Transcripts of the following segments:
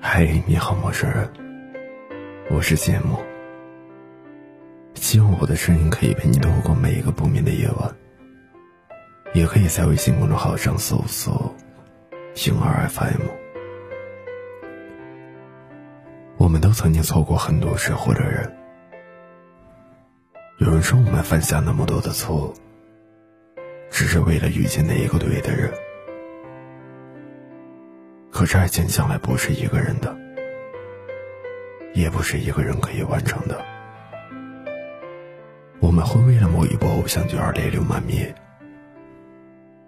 嗨，你好，陌生人，我是芥末。希望我的声音可以陪你度过每一个不眠的夜晚。也可以在微信公众号上搜索“星儿 FM”。我们都曾经错过很多事或者人。有人说我们犯下那么多的错，只是为了遇见那一个对的人。可是爱情向来不是一个人的，也不是一个人可以完成的。我们会为了某一部偶像剧而泪流满面，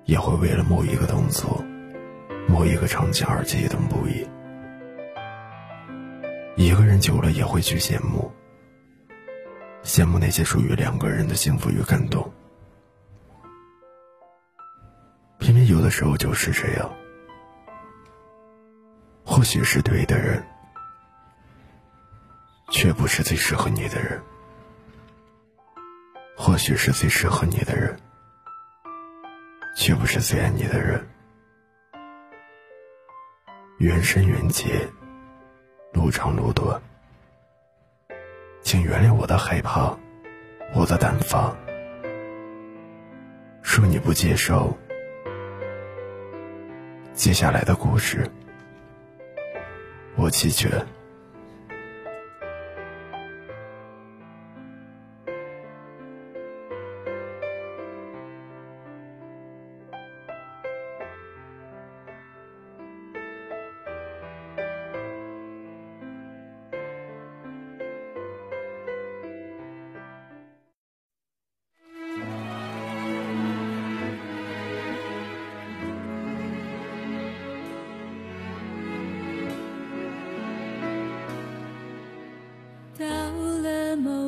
也会为了某一个动作、某一个场景而激动不已。一个人久了也会去羡慕，羡慕那些属于两个人的幸福与感动。偏偏有的时候就是这样。或许是对的人，却不是最适合你的人；或许是最适合你的人，却不是最爱你的人。缘深缘浅，路长路短，请原谅我的害怕，我的胆放。若你不接受，接下来的故事。我弃权。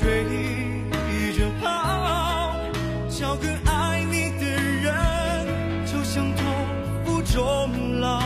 追着跑，找个爱你的人，就像托付终老，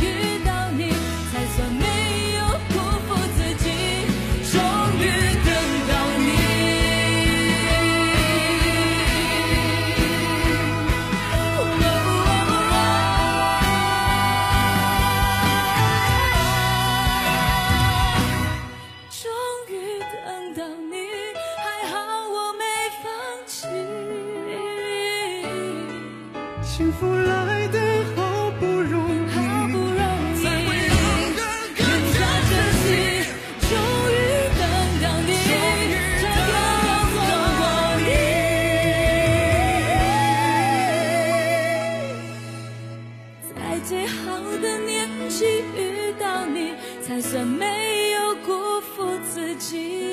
遇到你才算没有辜负自己终于等到你。终于等到你还好我没放弃。幸福来得没有辜负自己。